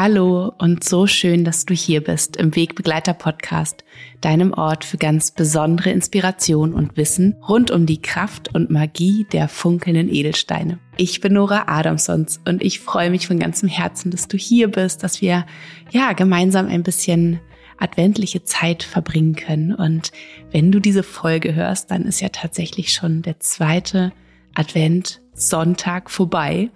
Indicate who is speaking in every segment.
Speaker 1: Hallo und so schön, dass du hier bist im Wegbegleiter Podcast, deinem Ort für ganz besondere Inspiration und Wissen rund um die Kraft und Magie der funkelnden Edelsteine. Ich bin Nora Adamsons und ich freue mich von ganzem Herzen, dass du hier bist, dass wir ja gemeinsam ein bisschen adventliche Zeit verbringen können. Und wenn du diese Folge hörst, dann ist ja tatsächlich schon der zweite Advent Sonntag vorbei.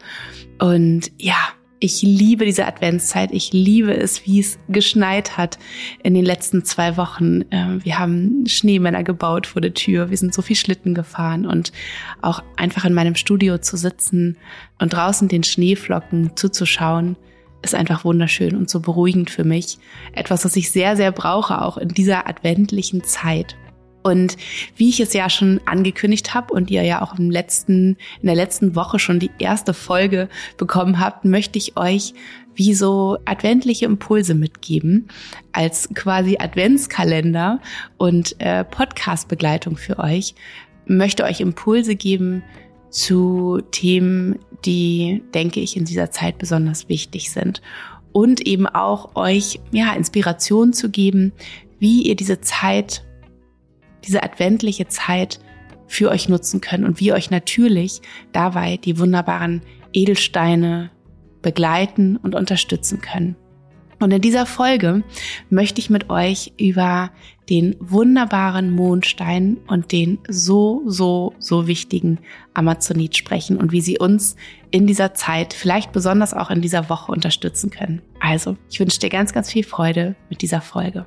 Speaker 1: Und ja, ich liebe diese Adventszeit. Ich liebe es, wie es geschneit hat in den letzten zwei Wochen. Ähm, wir haben Schneemänner gebaut vor der Tür. Wir sind so viel Schlitten gefahren und auch einfach in meinem Studio zu sitzen und draußen den Schneeflocken zuzuschauen, ist einfach wunderschön und so beruhigend für mich. Etwas, was ich sehr, sehr brauche, auch in dieser adventlichen Zeit. Und wie ich es ja schon angekündigt habe und ihr ja auch im letzten, in der letzten Woche schon die erste Folge bekommen habt, möchte ich euch wie so adventliche Impulse mitgeben als quasi Adventskalender und äh, Podcast-Begleitung für euch. Möchte euch Impulse geben zu Themen, die, denke ich, in dieser Zeit besonders wichtig sind. Und eben auch euch, ja, Inspiration zu geben, wie ihr diese Zeit diese adventliche Zeit für euch nutzen könnt und wie euch natürlich dabei die wunderbaren Edelsteine begleiten und unterstützen können. Und in dieser Folge möchte ich mit euch über den wunderbaren Mondstein und den so, so, so wichtigen Amazonit sprechen und wie sie uns in dieser Zeit, vielleicht besonders auch in dieser Woche unterstützen können. Also, ich wünsche dir ganz, ganz viel Freude mit dieser Folge.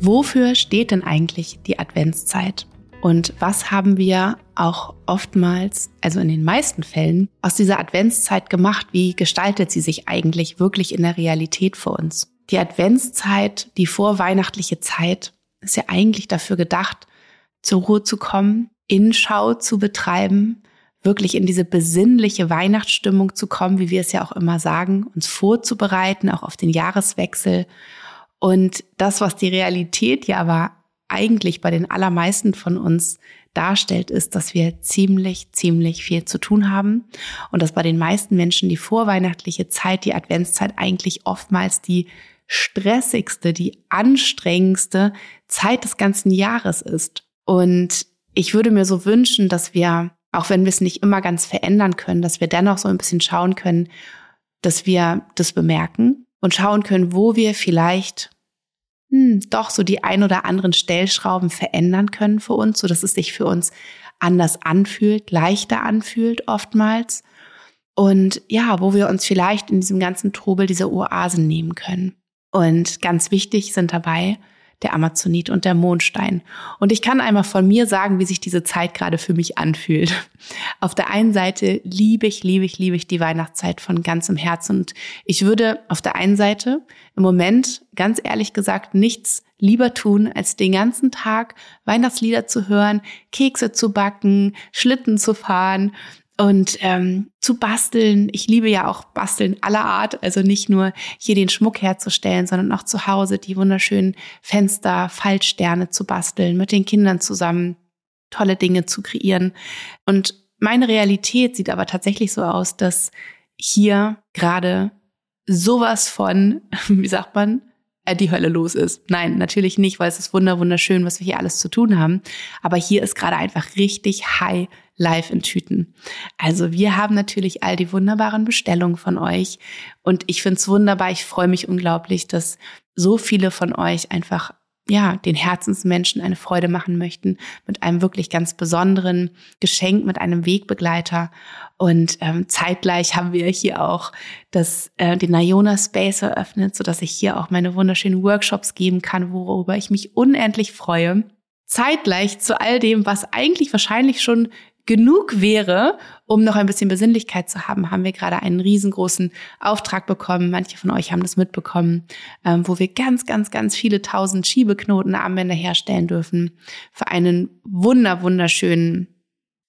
Speaker 1: Wofür steht denn eigentlich die Adventszeit? Und was haben wir auch oftmals, also in den meisten Fällen, aus dieser Adventszeit gemacht? Wie gestaltet sie sich eigentlich wirklich in der Realität für uns? Die Adventszeit, die vorweihnachtliche Zeit, ist ja eigentlich dafür gedacht, zur Ruhe zu kommen, Inschau zu betreiben, wirklich in diese besinnliche Weihnachtsstimmung zu kommen, wie wir es ja auch immer sagen, uns vorzubereiten, auch auf den Jahreswechsel und das, was die Realität ja aber eigentlich bei den allermeisten von uns darstellt, ist, dass wir ziemlich, ziemlich viel zu tun haben und dass bei den meisten Menschen die vorweihnachtliche Zeit, die Adventszeit eigentlich oftmals die stressigste, die anstrengendste Zeit des ganzen Jahres ist. Und ich würde mir so wünschen, dass wir, auch wenn wir es nicht immer ganz verändern können, dass wir dennoch so ein bisschen schauen können, dass wir das bemerken und schauen können, wo wir vielleicht hm, doch so die ein oder anderen Stellschrauben verändern können für uns, so dass es sich für uns anders anfühlt, leichter anfühlt oftmals. Und ja, wo wir uns vielleicht in diesem ganzen Trubel diese Oasen nehmen können. Und ganz wichtig sind dabei der Amazonit und der Mondstein. Und ich kann einmal von mir sagen, wie sich diese Zeit gerade für mich anfühlt. Auf der einen Seite liebe ich, liebe ich, liebe ich die Weihnachtszeit von ganzem Herzen. Und ich würde auf der einen Seite im Moment ganz ehrlich gesagt nichts lieber tun, als den ganzen Tag Weihnachtslieder zu hören, Kekse zu backen, Schlitten zu fahren und ähm, zu basteln. Ich liebe ja auch Basteln aller Art, also nicht nur hier den Schmuck herzustellen, sondern auch zu Hause die wunderschönen Fenster, Fallsterne zu basteln, mit den Kindern zusammen tolle Dinge zu kreieren. Und meine Realität sieht aber tatsächlich so aus, dass hier gerade sowas von, wie sagt man, die Hölle los ist. Nein, natürlich nicht, weil es ist wunder wunderschön, was wir hier alles zu tun haben. Aber hier ist gerade einfach richtig High live in Tüten. Also wir haben natürlich all die wunderbaren Bestellungen von euch und ich finde es wunderbar. Ich freue mich unglaublich, dass so viele von euch einfach ja, den Herzensmenschen eine Freude machen möchten mit einem wirklich ganz besonderen Geschenk, mit einem Wegbegleiter. Und ähm, zeitgleich haben wir hier auch das, äh, den Iona Space eröffnet, so dass ich hier auch meine wunderschönen Workshops geben kann, worüber ich mich unendlich freue. Zeitgleich zu all dem, was eigentlich wahrscheinlich schon genug wäre, um noch ein bisschen Besinnlichkeit zu haben, haben wir gerade einen riesengroßen Auftrag bekommen. Manche von euch haben das mitbekommen, ähm, wo wir ganz, ganz, ganz viele tausend Schiebeknoten Armbänder herstellen dürfen für einen wunder, wunderschönen,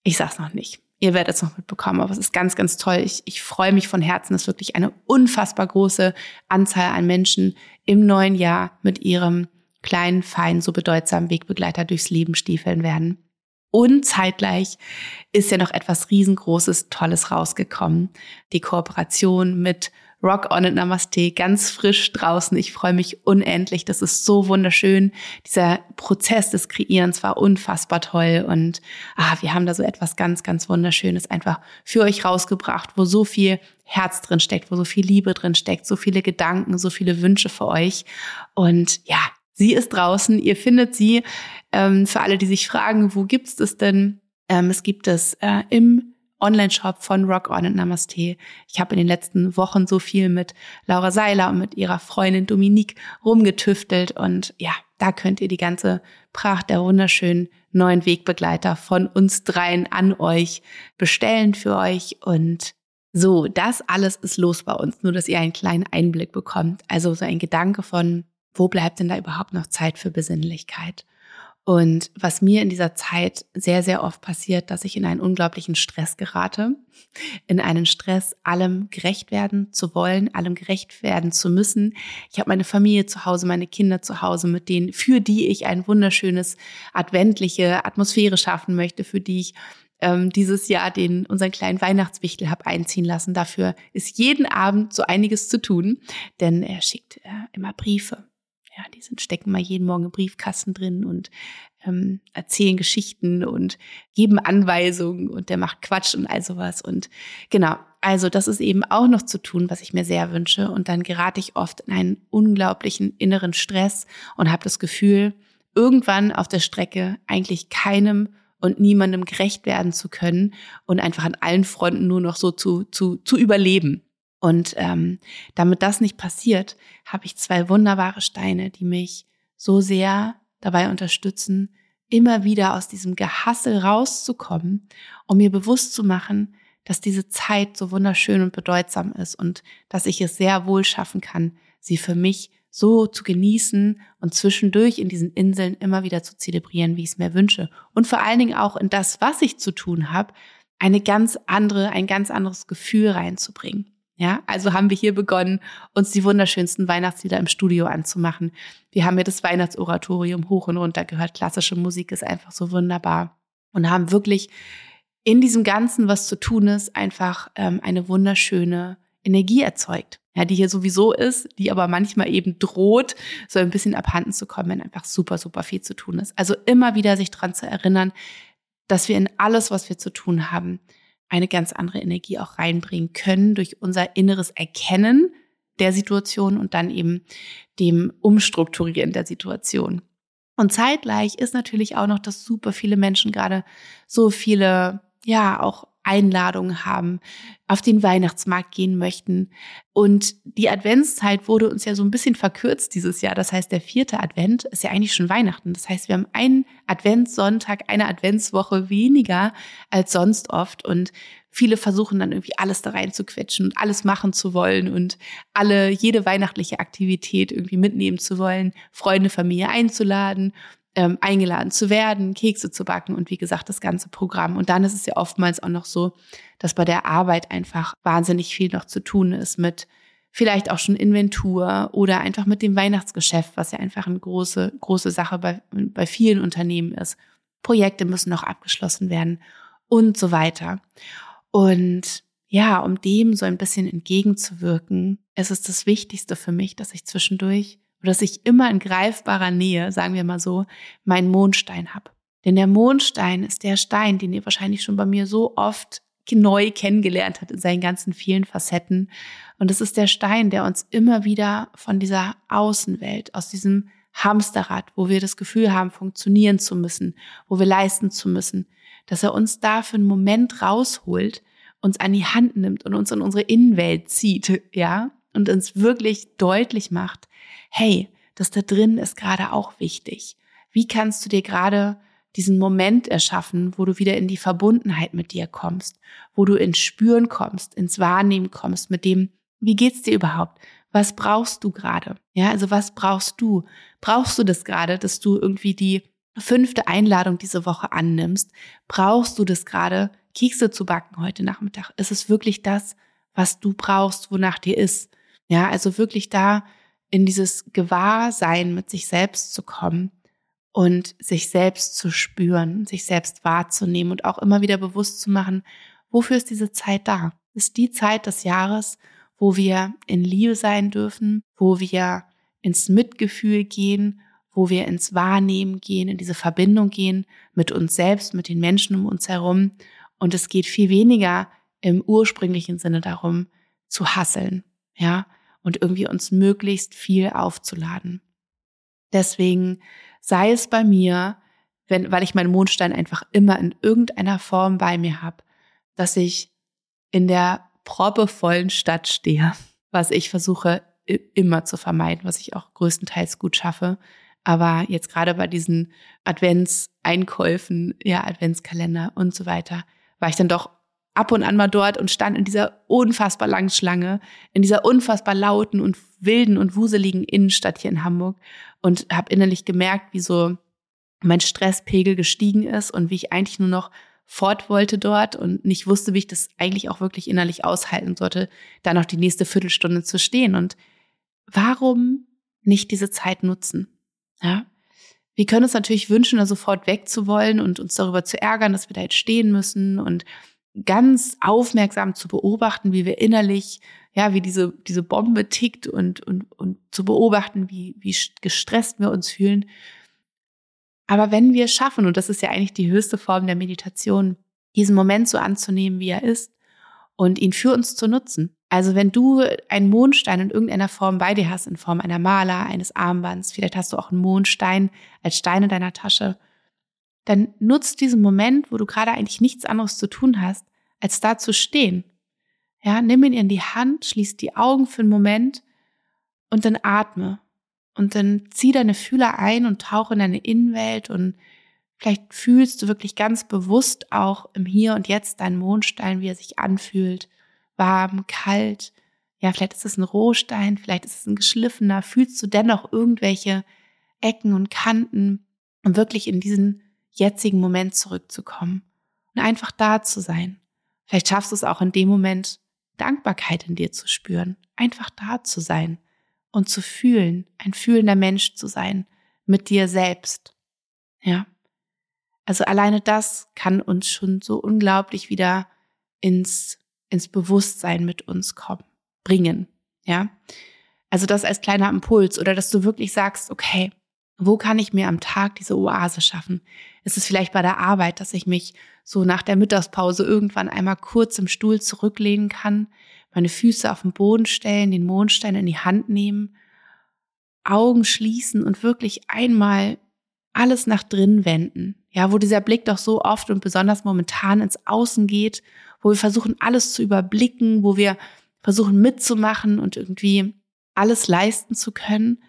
Speaker 1: ich sag's noch nicht. Ihr werdet es noch mitbekommen, aber es ist ganz, ganz toll. Ich, ich freue mich von Herzen, dass wirklich eine unfassbar große Anzahl an Menschen im neuen Jahr mit ihrem kleinen, feinen, so bedeutsamen Wegbegleiter durchs Leben stiefeln werden. Und zeitgleich ist ja noch etwas riesengroßes, Tolles rausgekommen. Die Kooperation mit Rock On and Namaste ganz frisch draußen. Ich freue mich unendlich. Das ist so wunderschön. Dieser Prozess des Kreierens war unfassbar toll und ah, wir haben da so etwas ganz, ganz Wunderschönes einfach für euch rausgebracht, wo so viel Herz drin steckt, wo so viel Liebe drin steckt, so viele Gedanken, so viele Wünsche für euch. Und ja, sie ist draußen. Ihr findet sie. Ähm, für alle, die sich fragen, wo gibt's das denn? Ähm, es gibt es äh, im Online-Shop von Rock On und Namaste. Ich habe in den letzten Wochen so viel mit Laura Seiler und mit ihrer Freundin Dominique rumgetüftelt und ja, da könnt ihr die ganze Pracht der wunderschönen neuen Wegbegleiter von uns dreien an euch bestellen für euch und so, das alles ist los bei uns, nur dass ihr einen kleinen Einblick bekommt. Also so ein Gedanke von, wo bleibt denn da überhaupt noch Zeit für Besinnlichkeit? Und was mir in dieser Zeit sehr, sehr oft passiert, dass ich in einen unglaublichen Stress gerate, in einen Stress, allem gerecht werden zu wollen, allem gerecht werden zu müssen. Ich habe meine Familie zu Hause, meine Kinder zu Hause, mit denen, für die ich ein wunderschönes adventliche Atmosphäre schaffen möchte, für die ich ähm, dieses Jahr den unseren kleinen Weihnachtswichtel habe einziehen lassen. Dafür ist jeden Abend so einiges zu tun, denn er schickt äh, immer Briefe ja, die sind, stecken mal jeden Morgen im Briefkasten drin und ähm, erzählen Geschichten und geben Anweisungen und der macht Quatsch und all sowas. Und genau, also das ist eben auch noch zu tun, was ich mir sehr wünsche. Und dann gerate ich oft in einen unglaublichen inneren Stress und habe das Gefühl, irgendwann auf der Strecke eigentlich keinem und niemandem gerecht werden zu können und einfach an allen Fronten nur noch so zu, zu, zu überleben. Und ähm, damit das nicht passiert, habe ich zwei wunderbare Steine, die mich so sehr dabei unterstützen, immer wieder aus diesem Gehassel rauszukommen, um mir bewusst zu machen, dass diese Zeit so wunderschön und bedeutsam ist und dass ich es sehr wohl schaffen kann, sie für mich so zu genießen und zwischendurch in diesen Inseln immer wieder zu zelebrieren, wie ich es mir wünsche. Und vor allen Dingen auch in das, was ich zu tun habe, eine ganz andere, ein ganz anderes Gefühl reinzubringen. Ja, also haben wir hier begonnen, uns die wunderschönsten Weihnachtslieder im Studio anzumachen. Wir haben hier das Weihnachtsoratorium hoch und runter gehört. Klassische Musik ist einfach so wunderbar. Und haben wirklich in diesem Ganzen, was zu tun ist, einfach ähm, eine wunderschöne Energie erzeugt. Ja, die hier sowieso ist, die aber manchmal eben droht, so ein bisschen abhanden zu kommen, wenn einfach super, super viel zu tun ist. Also immer wieder sich dran zu erinnern, dass wir in alles, was wir zu tun haben, eine ganz andere Energie auch reinbringen können durch unser inneres Erkennen der Situation und dann eben dem Umstrukturieren der Situation. Und zeitgleich ist natürlich auch noch, dass super viele Menschen gerade so viele, ja, auch Einladungen haben, auf den Weihnachtsmarkt gehen möchten. Und die Adventszeit wurde uns ja so ein bisschen verkürzt dieses Jahr. Das heißt, der vierte Advent ist ja eigentlich schon Weihnachten. Das heißt, wir haben einen Adventssonntag, eine Adventswoche weniger als sonst oft. Und viele versuchen dann irgendwie alles da reinzuquetschen und alles machen zu wollen und alle, jede weihnachtliche Aktivität irgendwie mitnehmen zu wollen, Freunde, Familie einzuladen ähm, eingeladen zu werden, Kekse zu backen und wie gesagt das ganze Programm. Und dann ist es ja oftmals auch noch so, dass bei der Arbeit einfach wahnsinnig viel noch zu tun ist mit vielleicht auch schon Inventur oder einfach mit dem Weihnachtsgeschäft, was ja einfach eine große, große Sache bei, bei vielen Unternehmen ist. Projekte müssen noch abgeschlossen werden und so weiter. Und ja, um dem so ein bisschen entgegenzuwirken, ist es das Wichtigste für mich, dass ich zwischendurch dass ich immer in greifbarer Nähe, sagen wir mal so, meinen Mondstein habe. Denn der Mondstein ist der Stein, den ihr wahrscheinlich schon bei mir so oft neu kennengelernt habt in seinen ganzen vielen Facetten. Und es ist der Stein, der uns immer wieder von dieser Außenwelt, aus diesem Hamsterrad, wo wir das Gefühl haben, funktionieren zu müssen, wo wir leisten zu müssen, dass er uns da für einen Moment rausholt, uns an die Hand nimmt und uns in unsere Innenwelt zieht, ja, und uns wirklich deutlich macht, hey, das da drin ist gerade auch wichtig. Wie kannst du dir gerade diesen Moment erschaffen, wo du wieder in die Verbundenheit mit dir kommst, wo du ins Spüren kommst, ins Wahrnehmen kommst, mit dem, wie geht's dir überhaupt? Was brauchst du gerade? Ja, also was brauchst du? Brauchst du das gerade, dass du irgendwie die fünfte Einladung diese Woche annimmst? Brauchst du das gerade, Kekse zu backen heute Nachmittag? Ist es wirklich das, was du brauchst, wonach dir ist? Ja, also wirklich da in dieses Gewahrsein mit sich selbst zu kommen und sich selbst zu spüren, sich selbst wahrzunehmen und auch immer wieder bewusst zu machen, wofür ist diese Zeit da? Ist die Zeit des Jahres, wo wir in Liebe sein dürfen, wo wir ins Mitgefühl gehen, wo wir ins Wahrnehmen gehen, in diese Verbindung gehen mit uns selbst, mit den Menschen um uns herum. Und es geht viel weniger im ursprünglichen Sinne darum, zu hasseln, ja, und irgendwie uns möglichst viel aufzuladen. Deswegen sei es bei mir, wenn, weil ich meinen Mondstein einfach immer in irgendeiner Form bei mir habe, dass ich in der proppevollen Stadt stehe, was ich versuche immer zu vermeiden, was ich auch größtenteils gut schaffe. Aber jetzt gerade bei diesen Adventseinkäufen, ja, Adventskalender und so weiter, war ich dann doch ab und an mal dort und stand in dieser unfassbar langen Schlange, in dieser unfassbar lauten und wilden und wuseligen Innenstadt hier in Hamburg und habe innerlich gemerkt, wie so mein Stresspegel gestiegen ist und wie ich eigentlich nur noch fort wollte dort und nicht wusste, wie ich das eigentlich auch wirklich innerlich aushalten sollte, da noch die nächste Viertelstunde zu stehen. Und warum nicht diese Zeit nutzen? Ja. Wir können uns natürlich wünschen, da sofort wegzuwollen und uns darüber zu ärgern, dass wir da jetzt stehen müssen und ganz aufmerksam zu beobachten, wie wir innerlich, ja, wie diese, diese Bombe tickt und, und, und zu beobachten, wie, wie gestresst wir uns fühlen. Aber wenn wir schaffen, und das ist ja eigentlich die höchste Form der Meditation, diesen Moment so anzunehmen, wie er ist und ihn für uns zu nutzen. Also wenn du einen Mondstein in irgendeiner Form bei dir hast, in Form einer Maler, eines Armbands, vielleicht hast du auch einen Mondstein als Stein in deiner Tasche, dann nutzt diesen Moment, wo du gerade eigentlich nichts anderes zu tun hast, als da zu stehen. Ja, nimm ihn in die Hand, schließ die Augen für einen Moment und dann atme. Und dann zieh deine Fühler ein und tauche in deine Innenwelt und vielleicht fühlst du wirklich ganz bewusst auch im Hier und Jetzt deinen Mondstein, wie er sich anfühlt. Warm, kalt. Ja, vielleicht ist es ein Rohstein, vielleicht ist es ein geschliffener. Fühlst du dennoch irgendwelche Ecken und Kanten, um wirklich in diesen jetzigen Moment zurückzukommen und einfach da zu sein. Vielleicht schaffst du es auch in dem Moment, Dankbarkeit in dir zu spüren, einfach da zu sein und zu fühlen, ein fühlender Mensch zu sein mit dir selbst. Ja. Also alleine das kann uns schon so unglaublich wieder ins, ins Bewusstsein mit uns kommen, bringen. Ja. Also das als kleiner Impuls oder dass du wirklich sagst, okay, wo kann ich mir am Tag diese Oase schaffen? Ist es vielleicht bei der Arbeit, dass ich mich so nach der Mittagspause irgendwann einmal kurz im Stuhl zurücklehnen kann, meine Füße auf den Boden stellen, den Mondstein in die Hand nehmen, Augen schließen und wirklich einmal alles nach drin wenden. Ja, wo dieser Blick doch so oft und besonders momentan ins Außen geht, wo wir versuchen, alles zu überblicken, wo wir versuchen mitzumachen und irgendwie alles leisten zu können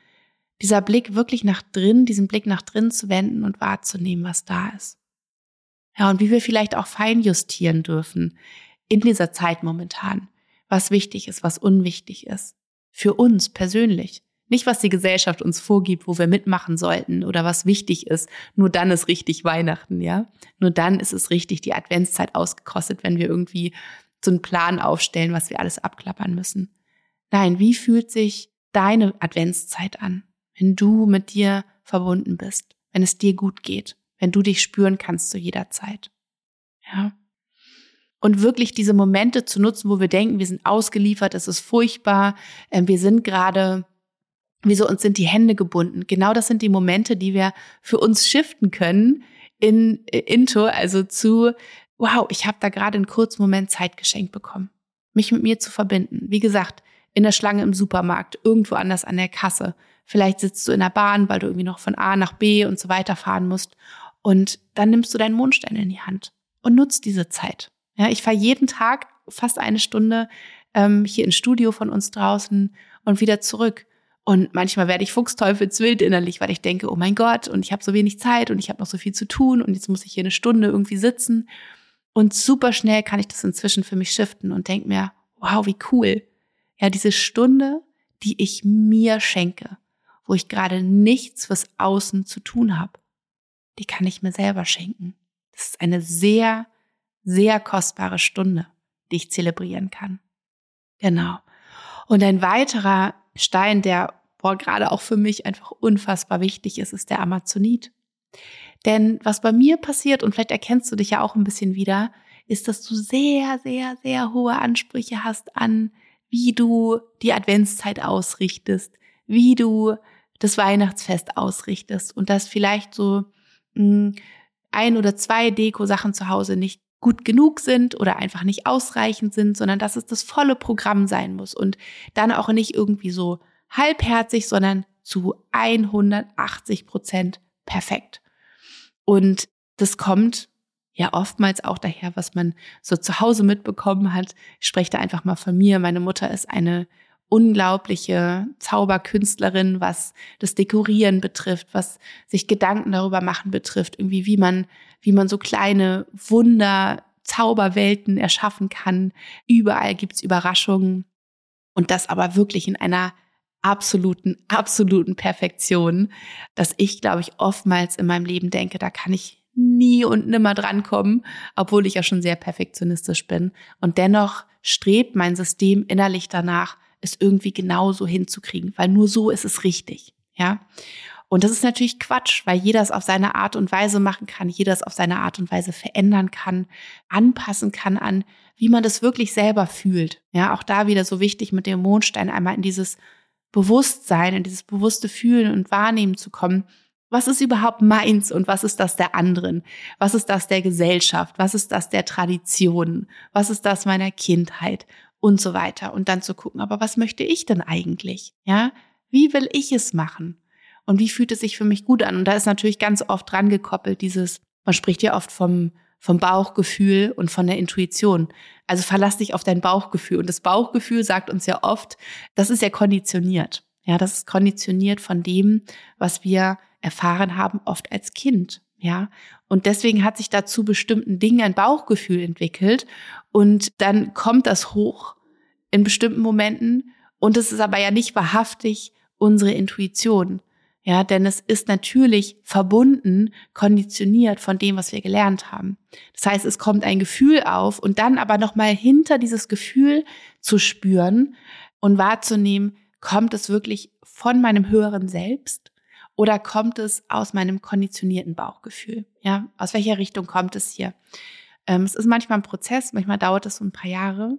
Speaker 1: dieser Blick wirklich nach drin, diesen Blick nach drin zu wenden und wahrzunehmen, was da ist. Ja, und wie wir vielleicht auch fein justieren dürfen in dieser Zeit momentan, was wichtig ist, was unwichtig ist. Für uns persönlich. Nicht, was die Gesellschaft uns vorgibt, wo wir mitmachen sollten oder was wichtig ist. Nur dann ist richtig Weihnachten, ja. Nur dann ist es richtig die Adventszeit ausgekostet, wenn wir irgendwie so einen Plan aufstellen, was wir alles abklappern müssen. Nein, wie fühlt sich deine Adventszeit an? Wenn du mit dir verbunden bist, wenn es dir gut geht, wenn du dich spüren kannst zu jeder Zeit. Ja. Und wirklich diese Momente zu nutzen, wo wir denken, wir sind ausgeliefert, es ist furchtbar, ähm, wir sind gerade, wieso uns sind die Hände gebunden. Genau das sind die Momente, die wir für uns shiften können in äh, into, also zu, wow, ich habe da gerade einen kurzen Moment Zeit geschenkt bekommen, mich mit mir zu verbinden. Wie gesagt, in der Schlange im Supermarkt, irgendwo anders an der Kasse, Vielleicht sitzt du in der Bahn, weil du irgendwie noch von A nach B und so weiter fahren musst. Und dann nimmst du deinen Mondstein in die Hand und nutzt diese Zeit. Ja, ich fahre jeden Tag fast eine Stunde ähm, hier ins Studio von uns draußen und wieder zurück. Und manchmal werde ich fuchsteufelswild innerlich, weil ich denke, oh mein Gott, und ich habe so wenig Zeit und ich habe noch so viel zu tun und jetzt muss ich hier eine Stunde irgendwie sitzen. Und super schnell kann ich das inzwischen für mich shiften und denke mir, wow, wie cool. Ja, diese Stunde, die ich mir schenke wo ich gerade nichts fürs Außen zu tun habe. Die kann ich mir selber schenken. Das ist eine sehr, sehr kostbare Stunde, die ich zelebrieren kann. Genau. Und ein weiterer Stein, der boah, gerade auch für mich einfach unfassbar wichtig ist, ist der Amazonit. Denn was bei mir passiert, und vielleicht erkennst du dich ja auch ein bisschen wieder, ist, dass du sehr, sehr, sehr hohe Ansprüche hast an, wie du die Adventszeit ausrichtest, wie du das Weihnachtsfest ausrichtest und dass vielleicht so mh, hm, ein oder zwei Deko-Sachen zu Hause nicht gut genug sind oder einfach nicht ausreichend sind, sondern dass es das volle Programm sein muss und dann auch nicht irgendwie so halbherzig, sondern zu 180 Prozent perfekt. Und das kommt ja oftmals auch daher, was man so zu Hause mitbekommen hat. Ich spreche da einfach mal von mir. Meine Mutter ist eine unglaubliche Zauberkünstlerin, was das Dekorieren betrifft, was sich Gedanken darüber machen betrifft, irgendwie wie man, wie man so kleine Wunder, Zauberwelten erschaffen kann. Überall gibt's Überraschungen und das aber wirklich in einer absoluten, absoluten Perfektion, dass ich, glaube ich, oftmals in meinem Leben denke, da kann ich nie und nimmer drankommen, obwohl ich ja schon sehr perfektionistisch bin. Und dennoch strebt mein System innerlich danach, es irgendwie genauso hinzukriegen, weil nur so ist es richtig. Ja. Und das ist natürlich Quatsch, weil jeder es auf seine Art und Weise machen kann, jeder es auf seine Art und Weise verändern kann, anpassen kann an, wie man das wirklich selber fühlt. Ja, auch da wieder so wichtig mit dem Mondstein einmal in dieses Bewusstsein, in dieses bewusste Fühlen und Wahrnehmen zu kommen. Was ist überhaupt meins und was ist das der anderen? Was ist das der Gesellschaft? Was ist das der Tradition? Was ist das meiner Kindheit? Und so weiter. Und dann zu gucken, aber was möchte ich denn eigentlich? Ja, wie will ich es machen? Und wie fühlt es sich für mich gut an? Und da ist natürlich ganz oft dran gekoppelt dieses, man spricht ja oft vom, vom Bauchgefühl und von der Intuition. Also verlass dich auf dein Bauchgefühl. Und das Bauchgefühl sagt uns ja oft, das ist ja konditioniert. Ja, das ist konditioniert von dem, was wir erfahren haben, oft als Kind. Ja, und deswegen hat sich dazu bestimmten Dingen ein Bauchgefühl entwickelt und dann kommt das hoch in bestimmten Momenten und es ist aber ja nicht wahrhaftig unsere Intuition. Ja, denn es ist natürlich verbunden, konditioniert von dem, was wir gelernt haben. Das heißt, es kommt ein Gefühl auf und dann aber nochmal hinter dieses Gefühl zu spüren und wahrzunehmen, kommt es wirklich von meinem höheren Selbst oder kommt es aus meinem konditionierten Bauchgefühl? Ja, aus welcher Richtung kommt es hier? Ähm, es ist manchmal ein Prozess, manchmal dauert es so ein paar Jahre,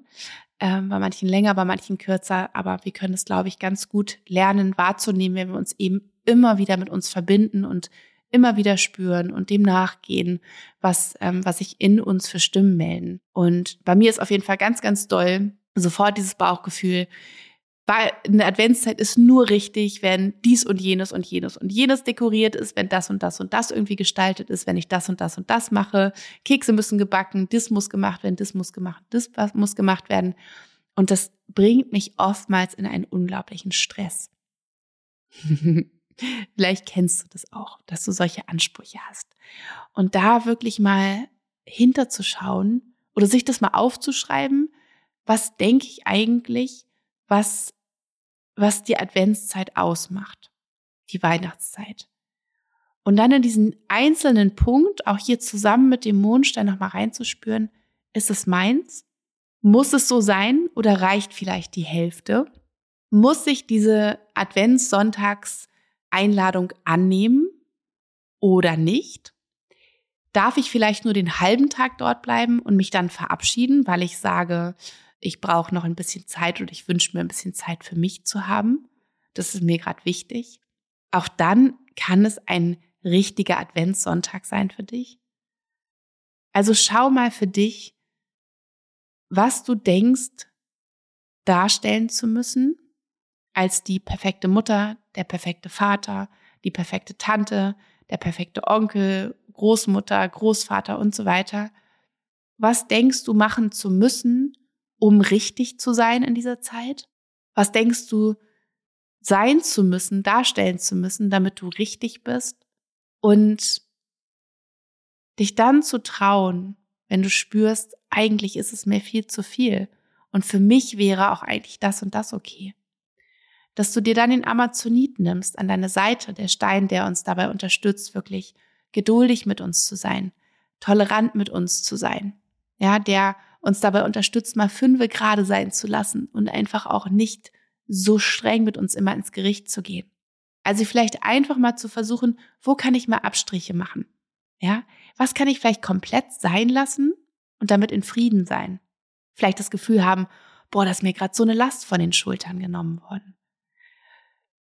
Speaker 1: ähm, bei manchen länger, bei manchen kürzer, aber wir können es, glaube ich, ganz gut lernen, wahrzunehmen, wenn wir uns eben immer wieder mit uns verbinden und immer wieder spüren und dem nachgehen, was, ähm, was sich in uns für Stimmen melden. Und bei mir ist auf jeden Fall ganz, ganz doll sofort dieses Bauchgefühl, weil eine Adventszeit ist nur richtig, wenn dies und jenes und jenes und jenes dekoriert ist, wenn das und das und das irgendwie gestaltet ist, wenn ich das und das und das mache. Kekse müssen gebacken, das muss gemacht werden, das muss gemacht, das muss gemacht werden. Und das bringt mich oftmals in einen unglaublichen Stress. Vielleicht kennst du das auch, dass du solche Ansprüche hast. Und da wirklich mal hinterzuschauen oder sich das mal aufzuschreiben, was denke ich eigentlich, was, was die Adventszeit ausmacht, die Weihnachtszeit. Und dann in diesen einzelnen Punkt, auch hier zusammen mit dem Mondstein nochmal reinzuspüren, ist es meins? Muss es so sein oder reicht vielleicht die Hälfte? Muss ich diese Adventssonntags-Einladung annehmen oder nicht? Darf ich vielleicht nur den halben Tag dort bleiben und mich dann verabschieden, weil ich sage, ich brauche noch ein bisschen Zeit und ich wünsche mir ein bisschen Zeit für mich zu haben. Das ist mir gerade wichtig. Auch dann kann es ein richtiger Adventssonntag sein für dich. Also schau mal für dich, was du denkst, darstellen zu müssen als die perfekte Mutter, der perfekte Vater, die perfekte Tante, der perfekte Onkel, Großmutter, Großvater und so weiter. Was denkst du machen zu müssen, um richtig zu sein in dieser Zeit? Was denkst du, sein zu müssen, darstellen zu müssen, damit du richtig bist? Und dich dann zu trauen, wenn du spürst, eigentlich ist es mir viel zu viel. Und für mich wäre auch eigentlich das und das okay. Dass du dir dann den Amazonit nimmst an deine Seite, der Stein, der uns dabei unterstützt, wirklich geduldig mit uns zu sein, tolerant mit uns zu sein. Ja, der uns dabei unterstützt, mal fünfe gerade sein zu lassen und einfach auch nicht so streng mit uns immer ins Gericht zu gehen. Also vielleicht einfach mal zu versuchen, wo kann ich mal Abstriche machen? Ja, was kann ich vielleicht komplett sein lassen und damit in Frieden sein? Vielleicht das Gefühl haben, boah, da ist mir gerade so eine Last von den Schultern genommen worden.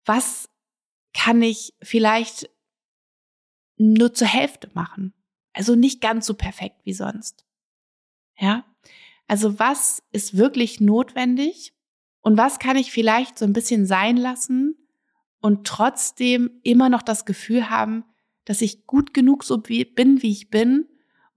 Speaker 1: Was kann ich vielleicht nur zur Hälfte machen? Also nicht ganz so perfekt wie sonst. Ja? Also was ist wirklich notwendig und was kann ich vielleicht so ein bisschen sein lassen und trotzdem immer noch das Gefühl haben, dass ich gut genug so bin, wie ich bin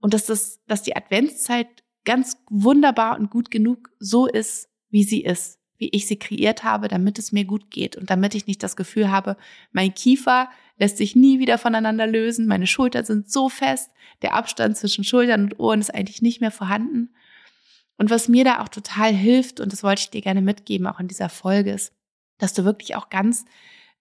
Speaker 1: und dass das, dass die Adventszeit ganz wunderbar und gut genug so ist, wie sie ist, wie ich sie kreiert habe, damit es mir gut geht und damit ich nicht das Gefühl habe, mein Kiefer lässt sich nie wieder voneinander lösen, meine Schultern sind so fest, der Abstand zwischen Schultern und Ohren ist eigentlich nicht mehr vorhanden. Und was mir da auch total hilft, und das wollte ich dir gerne mitgeben, auch in dieser Folge, ist, dass du wirklich auch ganz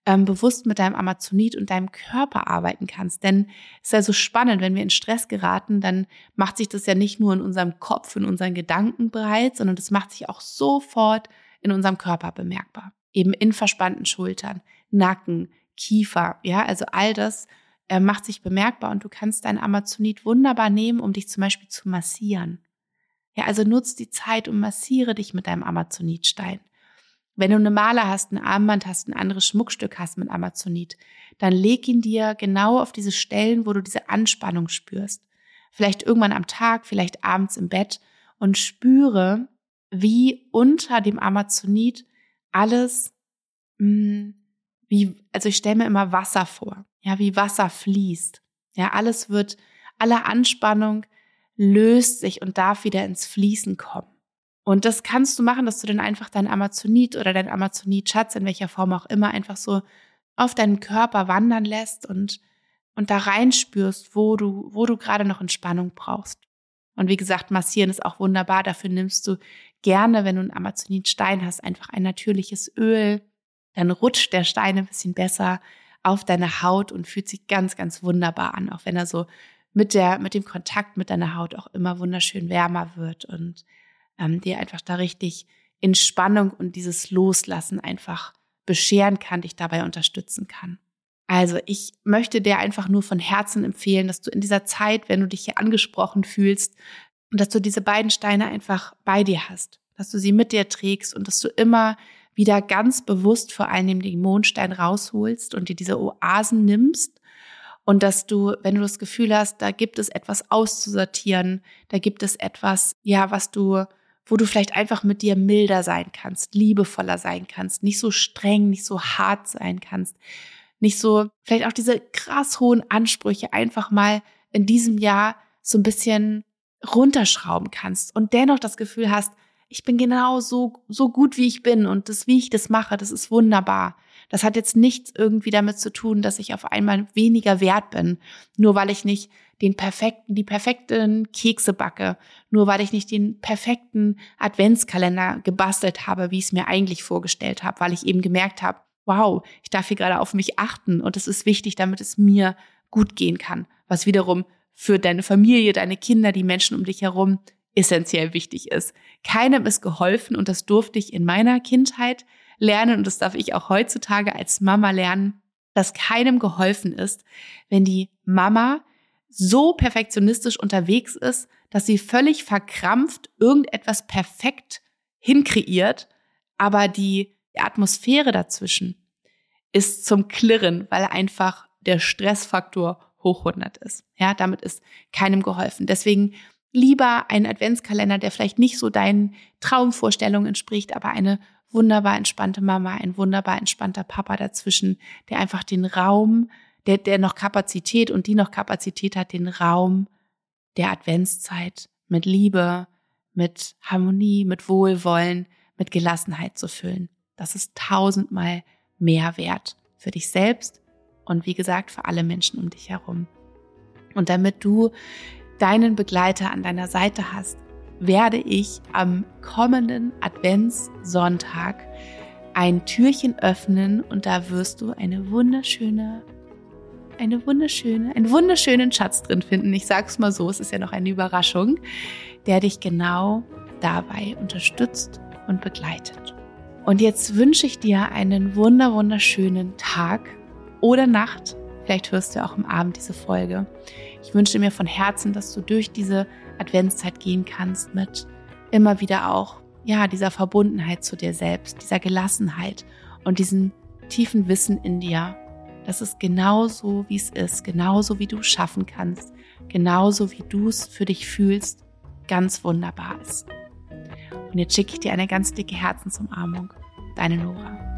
Speaker 1: ähm, bewusst mit deinem Amazonit und deinem Körper arbeiten kannst. Denn es ist ja so spannend, wenn wir in Stress geraten, dann macht sich das ja nicht nur in unserem Kopf, in unseren Gedanken breit, sondern das macht sich auch sofort in unserem Körper bemerkbar. Eben in verspannten Schultern, Nacken, Kiefer, ja, also all das äh, macht sich bemerkbar und du kannst dein Amazonit wunderbar nehmen, um dich zum Beispiel zu massieren. Ja, also nutz die Zeit und massiere dich mit deinem Amazonitstein. Wenn du eine Maler hast, ein Armband hast, ein anderes Schmuckstück hast mit Amazonit, dann leg ihn dir genau auf diese Stellen, wo du diese Anspannung spürst. Vielleicht irgendwann am Tag, vielleicht abends im Bett und spüre, wie unter dem Amazonit alles, mh, hm, wie, also ich stelle mir immer Wasser vor, ja, wie Wasser fließt. Ja, alles wird, alle Anspannung löst sich und darf wieder ins Fließen kommen. Und das kannst du machen, dass du dann einfach dein Amazonit oder dein Amazonit-Schatz, in welcher Form auch immer, einfach so auf deinen Körper wandern lässt und, und da reinspürst, wo du, wo du gerade noch Entspannung brauchst. Und wie gesagt, massieren ist auch wunderbar. Dafür nimmst du gerne, wenn du einen Amazonit-Stein hast, einfach ein natürliches Öl. Dann rutscht der Stein ein bisschen besser auf deine Haut und fühlt sich ganz, ganz wunderbar an, auch wenn er so mit der, mit dem Kontakt mit deiner Haut auch immer wunderschön wärmer wird und ähm, dir einfach da richtig Entspannung und dieses Loslassen einfach bescheren kann, dich dabei unterstützen kann. Also ich möchte dir einfach nur von Herzen empfehlen, dass du in dieser Zeit, wenn du dich hier angesprochen fühlst, und dass du diese beiden Steine einfach bei dir hast, dass du sie mit dir trägst und dass du immer wieder ganz bewusst vor allem den Mondstein rausholst und dir diese Oasen nimmst und dass du, wenn du das Gefühl hast, da gibt es etwas auszusortieren, da gibt es etwas, ja, was du wo du vielleicht einfach mit dir milder sein kannst, liebevoller sein kannst, nicht so streng, nicht so hart sein kannst, nicht so, vielleicht auch diese krass hohen Ansprüche einfach mal in diesem Jahr so ein bisschen runterschrauben kannst und dennoch das Gefühl hast, ich bin genau so, so gut wie ich bin und das, wie ich das mache, das ist wunderbar. Das hat jetzt nichts irgendwie damit zu tun, dass ich auf einmal weniger wert bin, nur weil ich nicht den perfekten, die perfekten Kekse backe, nur weil ich nicht den perfekten Adventskalender gebastelt habe, wie ich es mir eigentlich vorgestellt habe, weil ich eben gemerkt habe, wow, ich darf hier gerade auf mich achten und es ist wichtig, damit es mir gut gehen kann, was wiederum für deine Familie, deine Kinder, die Menschen um dich herum essentiell wichtig ist. Keinem ist geholfen und das durfte ich in meiner Kindheit lernen und das darf ich auch heutzutage als Mama lernen, dass keinem geholfen ist, wenn die Mama so perfektionistisch unterwegs ist, dass sie völlig verkrampft irgendetwas perfekt hinkreiert, aber die Atmosphäre dazwischen ist zum Klirren, weil einfach der Stressfaktor hoch 100 ist. Ja, damit ist keinem geholfen. Deswegen lieber einen Adventskalender, der vielleicht nicht so deinen Traumvorstellungen entspricht, aber eine wunderbar entspannte Mama, ein wunderbar entspannter Papa dazwischen, der einfach den Raum, der, der noch Kapazität und die noch Kapazität hat, den Raum der Adventszeit mit Liebe, mit Harmonie, mit Wohlwollen, mit Gelassenheit zu füllen. Das ist tausendmal mehr wert für dich selbst und wie gesagt für alle Menschen um dich herum. Und damit du deinen Begleiter an deiner Seite hast, werde ich am kommenden Adventssonntag ein Türchen öffnen und da wirst du eine wunderschöne, eine wunderschöne, einen wunderschönen Schatz drin finden. Ich sag's mal so, es ist ja noch eine Überraschung, der dich genau dabei unterstützt und begleitet. Und jetzt wünsche ich dir einen wunder wunderschönen Tag oder Nacht. Vielleicht hörst du auch am Abend diese Folge. Ich wünsche mir von Herzen, dass du durch diese Adventszeit gehen kannst mit immer wieder auch, ja, dieser Verbundenheit zu dir selbst, dieser Gelassenheit und diesem tiefen Wissen in dir, dass es genauso, wie es ist, genauso wie du schaffen kannst, genauso wie du es für dich fühlst, ganz wunderbar ist. Und jetzt schicke ich dir eine ganz dicke Herzensumarmung. Deine Nora.